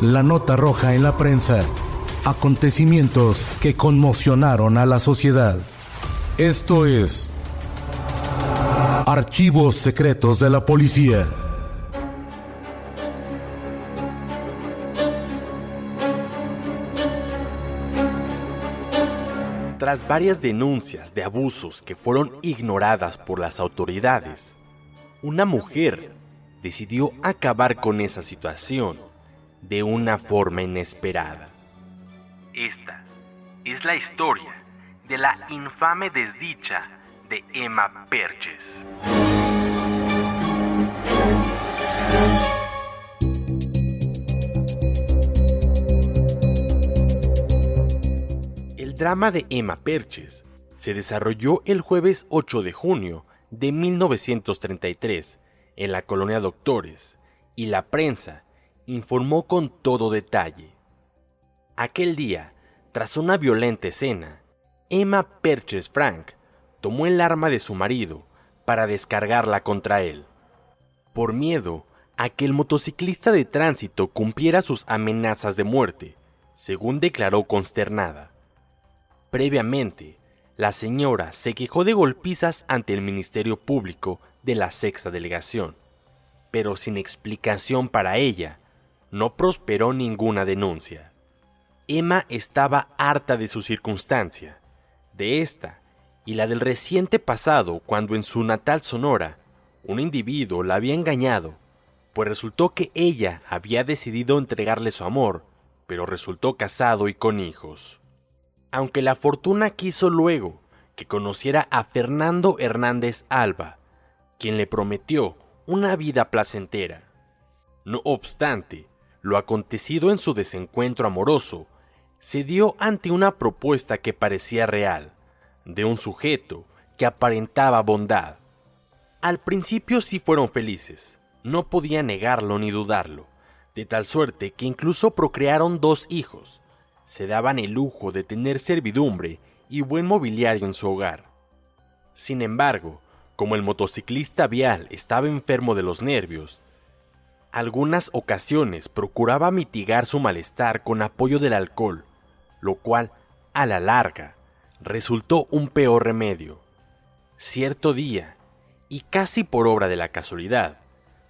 La nota roja en la prensa. Acontecimientos que conmocionaron a la sociedad. Esto es Archivos Secretos de la Policía. Tras varias denuncias de abusos que fueron ignoradas por las autoridades, una mujer decidió acabar con esa situación de una forma inesperada. Esta es la historia de la infame desdicha de Emma Perches. El drama de Emma Perches se desarrolló el jueves 8 de junio de 1933 en la colonia Doctores y la prensa informó con todo detalle. Aquel día, tras una violenta escena, Emma Perches Frank tomó el arma de su marido para descargarla contra él. Por miedo a que el motociclista de tránsito cumpliera sus amenazas de muerte, según declaró consternada. Previamente, la señora se quejó de golpizas ante el Ministerio Público de la Sexta Delegación, pero sin explicación para ella, no prosperó ninguna denuncia. Emma estaba harta de su circunstancia, de esta y la del reciente pasado cuando en su natal Sonora un individuo la había engañado, pues resultó que ella había decidido entregarle su amor, pero resultó casado y con hijos. Aunque la fortuna quiso luego que conociera a Fernando Hernández Alba, quien le prometió una vida placentera. No obstante, lo acontecido en su desencuentro amoroso se dio ante una propuesta que parecía real, de un sujeto que aparentaba bondad. Al principio sí fueron felices, no podía negarlo ni dudarlo, de tal suerte que incluso procrearon dos hijos, se daban el lujo de tener servidumbre y buen mobiliario en su hogar. Sin embargo, como el motociclista vial estaba enfermo de los nervios, algunas ocasiones procuraba mitigar su malestar con apoyo del alcohol, lo cual, a la larga, resultó un peor remedio. Cierto día, y casi por obra de la casualidad,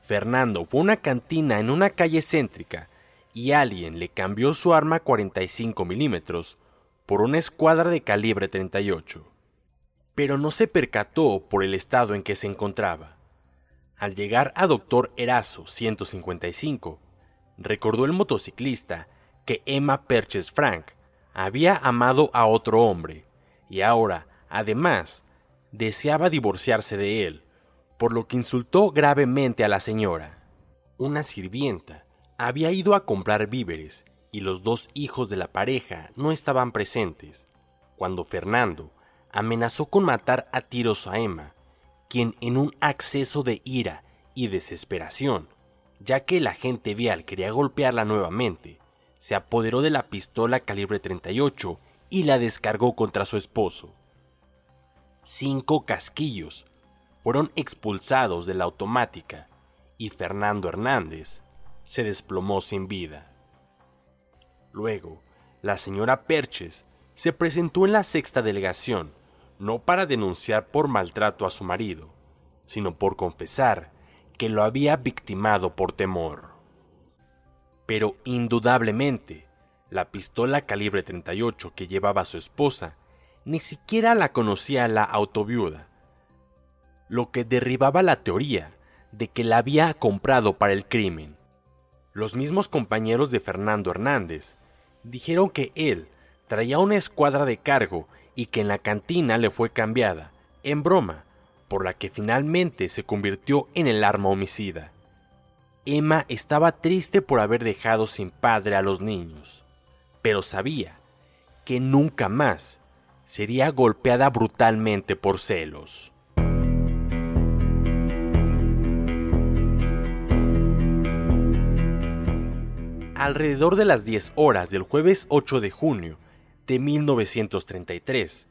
Fernando fue a una cantina en una calle céntrica y alguien le cambió su arma 45 milímetros por una escuadra de calibre 38. Pero no se percató por el estado en que se encontraba. Al llegar a Doctor Erazo 155, recordó el motociclista que Emma Perches Frank había amado a otro hombre y ahora, además, deseaba divorciarse de él, por lo que insultó gravemente a la señora. Una sirvienta había ido a comprar víveres y los dos hijos de la pareja no estaban presentes, cuando Fernando amenazó con matar a tiros a Emma, quien en un acceso de ira y desesperación, ya que el agente vial quería golpearla nuevamente, se apoderó de la pistola calibre 38 y la descargó contra su esposo. Cinco casquillos fueron expulsados de la automática y Fernando Hernández se desplomó sin vida. Luego, la señora Perches se presentó en la sexta delegación, no para denunciar por maltrato a su marido, sino por confesar que lo había victimado por temor. Pero indudablemente, la pistola calibre 38 que llevaba su esposa ni siquiera la conocía la autoviuda, lo que derribaba la teoría de que la había comprado para el crimen. Los mismos compañeros de Fernando Hernández dijeron que él traía una escuadra de cargo y que en la cantina le fue cambiada, en broma, por la que finalmente se convirtió en el arma homicida. Emma estaba triste por haber dejado sin padre a los niños, pero sabía que nunca más sería golpeada brutalmente por celos. Alrededor de las 10 horas del jueves 8 de junio de 1933,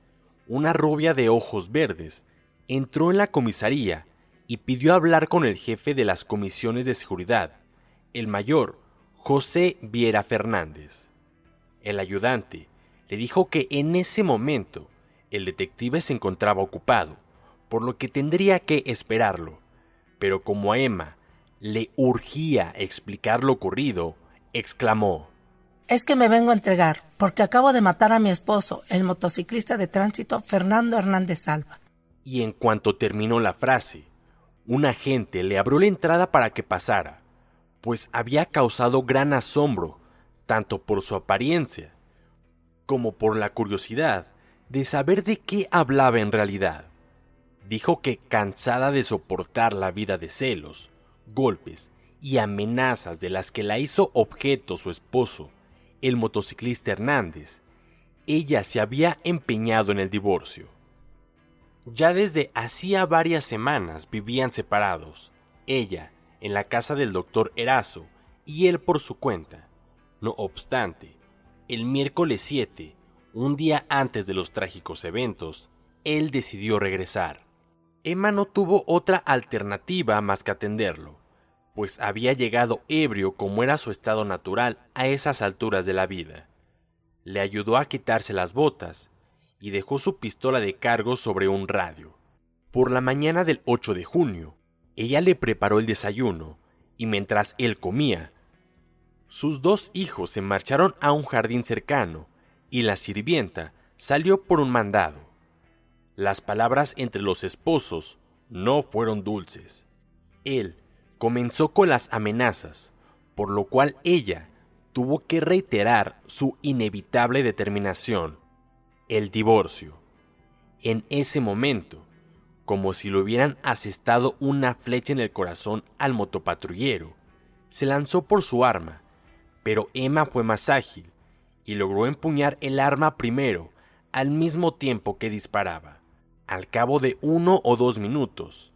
una rubia de ojos verdes entró en la comisaría y pidió hablar con el jefe de las comisiones de seguridad, el mayor José Viera Fernández. El ayudante le dijo que en ese momento el detective se encontraba ocupado, por lo que tendría que esperarlo, pero como a Emma le urgía explicar lo ocurrido, exclamó Es que me vengo a entregar, porque acabo de matar a mi esposo, el motociclista de tránsito Fernando Hernández Salva. Y en cuanto terminó la frase, un agente le abrió la entrada para que pasara, pues había causado gran asombro, tanto por su apariencia como por la curiosidad de saber de qué hablaba en realidad. Dijo que cansada de soportar la vida de celos, golpes y amenazas de las que la hizo objeto su esposo, el motociclista Hernández, ella se había empeñado en el divorcio. Ya desde hacía varias semanas vivían separados, ella en la casa del doctor Erazo y él por su cuenta. No obstante, el miércoles 7, un día antes de los trágicos eventos, él decidió regresar. Emma no tuvo otra alternativa más que atenderlo, pues había llegado ebrio como era su estado natural a esas alturas de la vida. Le ayudó a quitarse las botas y dejó su pistola de cargo sobre un radio. Por la mañana del 8 de junio, ella le preparó el desayuno y mientras él comía, sus dos hijos se marcharon a un jardín cercano y la sirvienta salió por un mandado. Las palabras entre los esposos no fueron dulces. Él comenzó con las amenazas, por lo cual ella tuvo que reiterar su inevitable determinación el divorcio. En ese momento, como si le hubieran asestado una flecha en el corazón al motopatrullero, se lanzó por su arma, pero Emma fue más ágil y logró empuñar el arma primero, al mismo tiempo que disparaba. Al cabo de uno o dos minutos,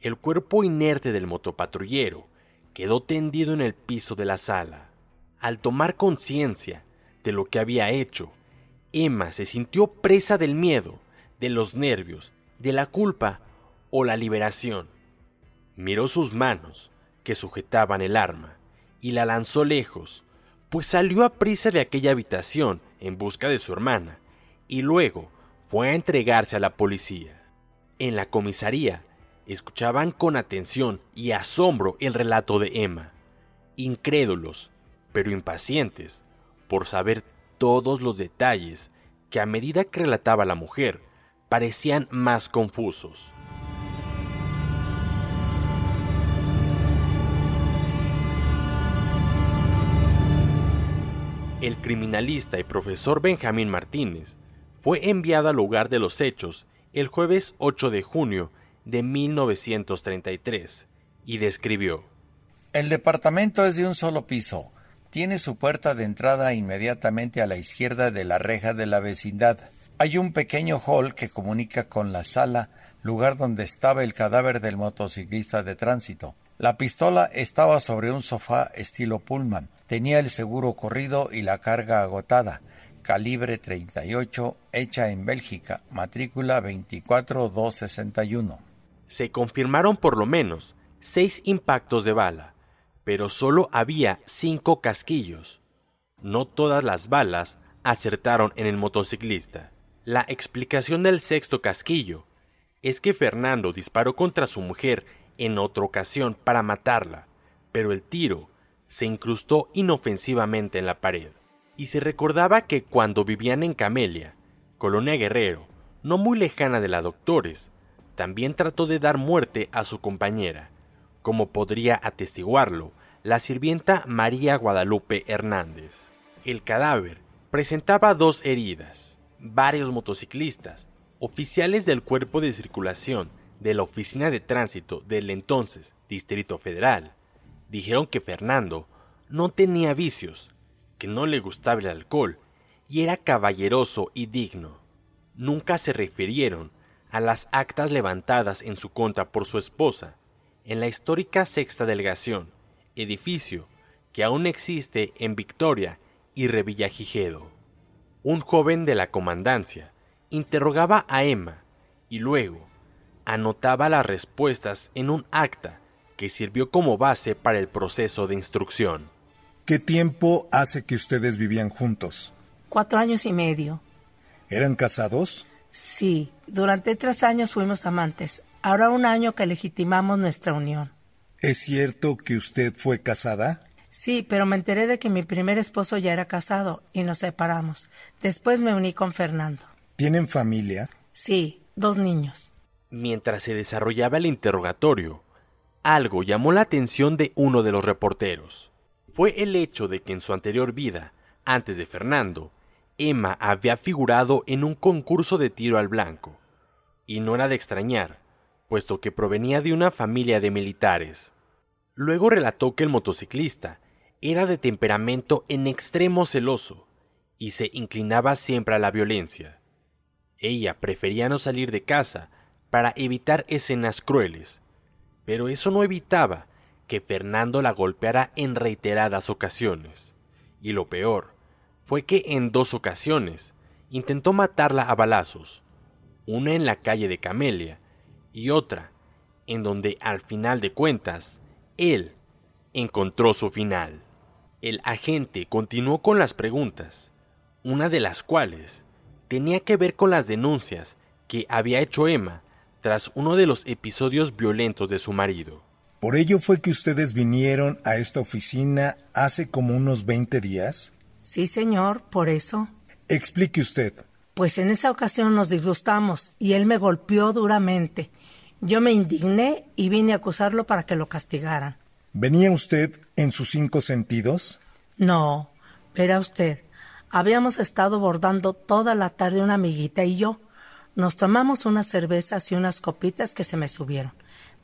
el cuerpo inerte del motopatrullero quedó tendido en el piso de la sala. Al tomar conciencia de lo que había hecho, Emma se sintió presa del miedo, de los nervios, de la culpa o la liberación. Miró sus manos, que sujetaban el arma, y la lanzó lejos, pues salió a prisa de aquella habitación en busca de su hermana, y luego fue a entregarse a la policía. En la comisaría escuchaban con atención y asombro el relato de Emma, incrédulos, pero impacientes, por saber todos los detalles que a medida que relataba la mujer parecían más confusos. El criminalista y profesor Benjamín Martínez fue enviado al lugar de los hechos el jueves 8 de junio de 1933 y describió. El departamento es de un solo piso tiene su puerta de entrada inmediatamente a la izquierda de la reja de la vecindad. Hay un pequeño hall que comunica con la sala, lugar donde estaba el cadáver del motociclista de tránsito. La pistola estaba sobre un sofá estilo Pullman. Tenía el seguro corrido y la carga agotada. Calibre 38, hecha en Bélgica, matrícula 24261. Se confirmaron por lo menos seis impactos de bala pero solo había cinco casquillos. No todas las balas acertaron en el motociclista. La explicación del sexto casquillo es que Fernando disparó contra su mujer en otra ocasión para matarla, pero el tiro se incrustó inofensivamente en la pared. Y se recordaba que cuando vivían en Camelia, Colonia Guerrero, no muy lejana de la Doctores, también trató de dar muerte a su compañera, como podría atestiguarlo la sirvienta María Guadalupe Hernández. El cadáver presentaba dos heridas. Varios motociclistas, oficiales del cuerpo de circulación de la Oficina de Tránsito del entonces Distrito Federal, dijeron que Fernando no tenía vicios, que no le gustaba el alcohol y era caballeroso y digno. Nunca se refirieron a las actas levantadas en su contra por su esposa en la histórica sexta delegación, edificio que aún existe en Victoria y Revillagigedo. Un joven de la comandancia interrogaba a Emma y luego anotaba las respuestas en un acta que sirvió como base para el proceso de instrucción. ¿Qué tiempo hace que ustedes vivían juntos? Cuatro años y medio. ¿Eran casados? Sí, durante tres años fuimos amantes. Ahora un año que legitimamos nuestra unión. ¿Es cierto que usted fue casada? Sí, pero me enteré de que mi primer esposo ya era casado y nos separamos. Después me uní con Fernando. ¿Tienen familia? Sí, dos niños. Mientras se desarrollaba el interrogatorio, algo llamó la atención de uno de los reporteros. Fue el hecho de que en su anterior vida, antes de Fernando, Emma había figurado en un concurso de tiro al blanco. Y no era de extrañar, puesto que provenía de una familia de militares. Luego relató que el motociclista era de temperamento en extremo celoso y se inclinaba siempre a la violencia. Ella prefería no salir de casa para evitar escenas crueles, pero eso no evitaba que Fernando la golpeara en reiteradas ocasiones. Y lo peor fue que en dos ocasiones intentó matarla a balazos, una en la calle de Camelia y otra en donde al final de cuentas él encontró su final. El agente continuó con las preguntas, una de las cuales tenía que ver con las denuncias que había hecho Emma tras uno de los episodios violentos de su marido. ¿Por ello fue que ustedes vinieron a esta oficina hace como unos 20 días? Sí, señor, por eso. Explique usted. Pues en esa ocasión nos disgustamos y él me golpeó duramente. Yo me indigné y vine a acusarlo para que lo castigaran. ¿Venía usted en sus cinco sentidos? No, verá usted. Habíamos estado bordando toda la tarde una amiguita y yo. Nos tomamos unas cervezas y unas copitas que se me subieron,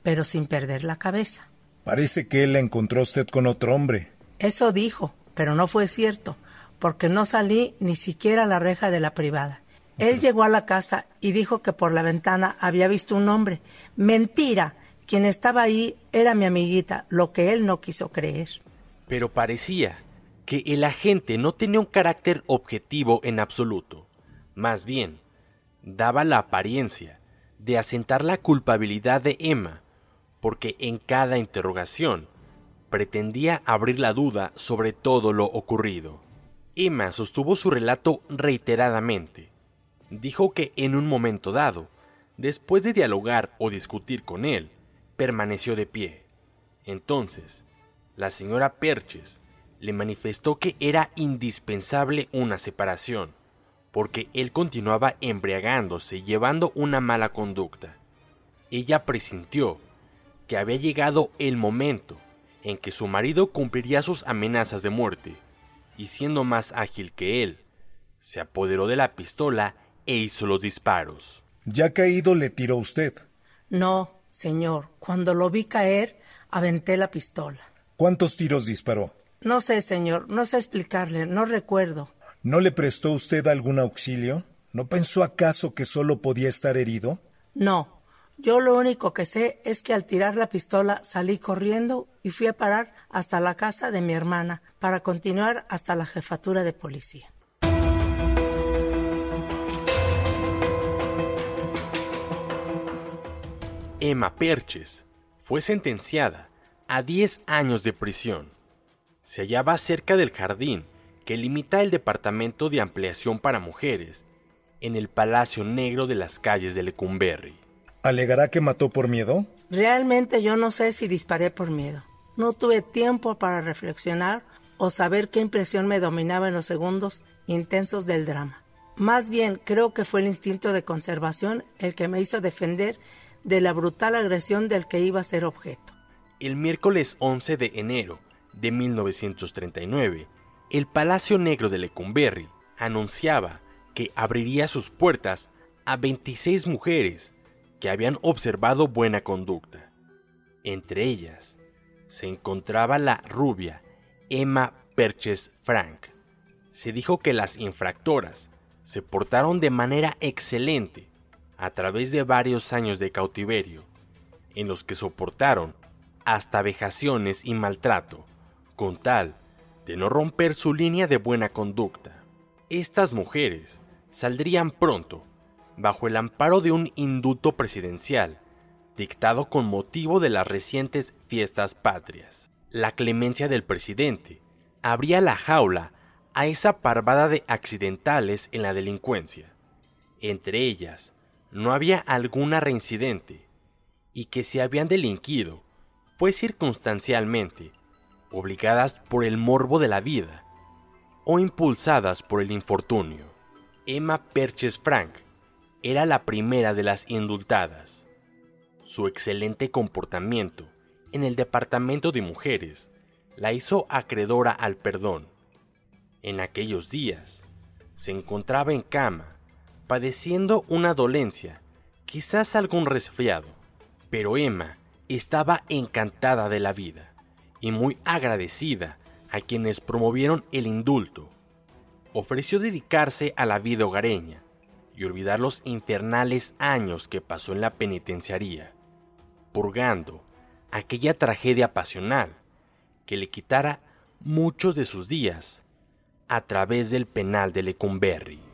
pero sin perder la cabeza. Parece que él la encontró usted con otro hombre. Eso dijo, pero no fue cierto, porque no salí ni siquiera a la reja de la privada. Él llegó a la casa y dijo que por la ventana había visto un hombre. Mentira. Quien estaba ahí era mi amiguita, lo que él no quiso creer. Pero parecía que el agente no tenía un carácter objetivo en absoluto. Más bien, daba la apariencia de asentar la culpabilidad de Emma, porque en cada interrogación pretendía abrir la duda sobre todo lo ocurrido. Emma sostuvo su relato reiteradamente. Dijo que en un momento dado, después de dialogar o discutir con él, permaneció de pie. Entonces, la señora Perches le manifestó que era indispensable una separación, porque él continuaba embriagándose llevando una mala conducta. Ella presintió que había llegado el momento en que su marido cumpliría sus amenazas de muerte, y siendo más ágil que él, se apoderó de la pistola e hizo los disparos. ¿Ya caído le tiró usted? No, señor. Cuando lo vi caer, aventé la pistola. ¿Cuántos tiros disparó? No sé, señor. No sé explicarle. No recuerdo. ¿No le prestó usted algún auxilio? ¿No pensó acaso que solo podía estar herido? No. Yo lo único que sé es que al tirar la pistola salí corriendo y fui a parar hasta la casa de mi hermana para continuar hasta la jefatura de policía. Emma Perches fue sentenciada a 10 años de prisión. Se hallaba cerca del jardín que limita el Departamento de Ampliación para Mujeres en el Palacio Negro de las calles de Lecumberri. ¿Alegará que mató por miedo? Realmente yo no sé si disparé por miedo. No tuve tiempo para reflexionar o saber qué impresión me dominaba en los segundos intensos del drama. Más bien creo que fue el instinto de conservación el que me hizo defender de la brutal agresión del que iba a ser objeto. El miércoles 11 de enero de 1939, el Palacio Negro de Lecumberri anunciaba que abriría sus puertas a 26 mujeres que habían observado buena conducta. Entre ellas se encontraba la rubia Emma Perches Frank. Se dijo que las infractoras se portaron de manera excelente a través de varios años de cautiverio, en los que soportaron hasta vejaciones y maltrato, con tal de no romper su línea de buena conducta. Estas mujeres saldrían pronto bajo el amparo de un indulto presidencial dictado con motivo de las recientes fiestas patrias. La clemencia del presidente abría la jaula a esa parvada de accidentales en la delincuencia. Entre ellas, no había alguna reincidente, y que se habían delinquido, pues circunstancialmente, obligadas por el morbo de la vida, o impulsadas por el infortunio. Emma Perches Frank era la primera de las indultadas. Su excelente comportamiento en el departamento de mujeres la hizo acreedora al perdón. En aquellos días, se encontraba en cama padeciendo una dolencia, quizás algún resfriado, pero Emma estaba encantada de la vida y muy agradecida a quienes promovieron el indulto. Ofreció dedicarse a la vida hogareña y olvidar los infernales años que pasó en la penitenciaría, purgando aquella tragedia pasional que le quitara muchos de sus días a través del penal de Lecumberri.